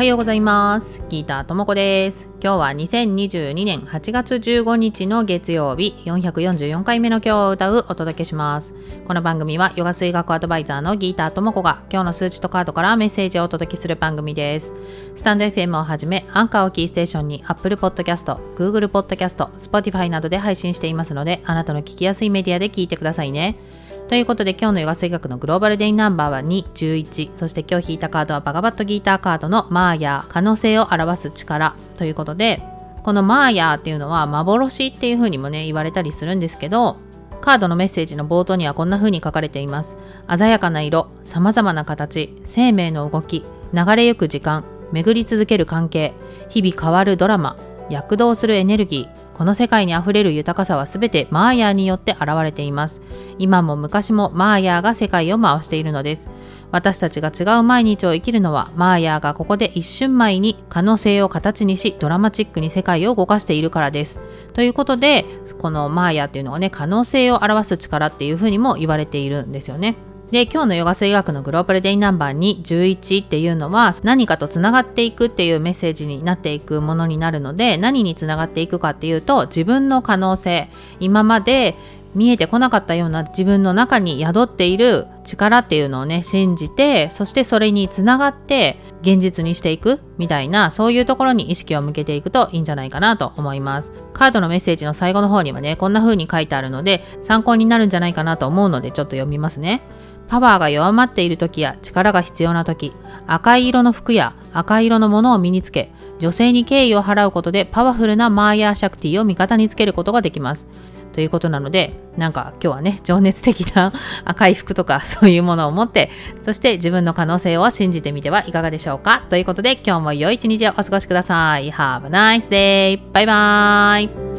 はようございます。ギーターともこです。今日は2022年8月15日の月曜日。444回目の今日を歌うお届けします。この番組はヨガ水学アドバイザーのギーターともこが今日の数値とカードからメッセージをお届けする番組です。スタンド FM をはじめアンカーをキーステーションに Apple Podcast、Google Podcast、Spotify などで配信していますのであなたの聞きやすいメディアで聞いてくださいね。ということで今日のヨガ水学のグローバルデイナンバーは2、11そして今日引いたカードはバガバットギーターカードのマーヤー可能性を表す力ということでこのマーヤーっていうのは幻っていう風にもね言われたりするんですけどカードのメッセージの冒頭にはこんな風に書かれています。鮮やかな色様々な形生命の動き流れゆく時間巡り続ける関係日々変わるドラマ躍動するエネルギーこの世界にあふれる豊かさは全てマーヤーによって現れています。今も昔もマーヤーが世界を回しているのです。私たちが違う毎日を生きるのはマーヤーがここで一瞬前に可能性を形にしドラマチックに世界を動かしているからです。ということでこのマーヤーっていうのはね可能性を表す力っていうふうにも言われているんですよね。で今日のヨガ水学のグローバルデイナンバーに11っていうのは何かとつながっていくっていうメッセージになっていくものになるので何につながっていくかっていうと自分の可能性。今まで見えてこなかったような自分の中に宿っている力っていうのをね信じてそしてそれにつながって現実にしていくみたいなそういうところに意識を向けていくといいんじゃないかなと思います。カードのメッセージの最後の方にはねこんな風に書いてあるので参考になるんじゃないかなと思うのでちょっと読みますね。パワーが弱まっている時や力が必要な時赤い色の服や赤色のものを身につけ女性に敬意を払うことでパワフルなマーヤーシャクティを味方につけることができます。ということなのでなんか今日はね情熱的な 赤い服とかそういうものを持ってそして自分の可能性を信じてみてはいかがでしょうか。ということで今日も良い一日をお過ごしください。Have a nice day! バイバーイ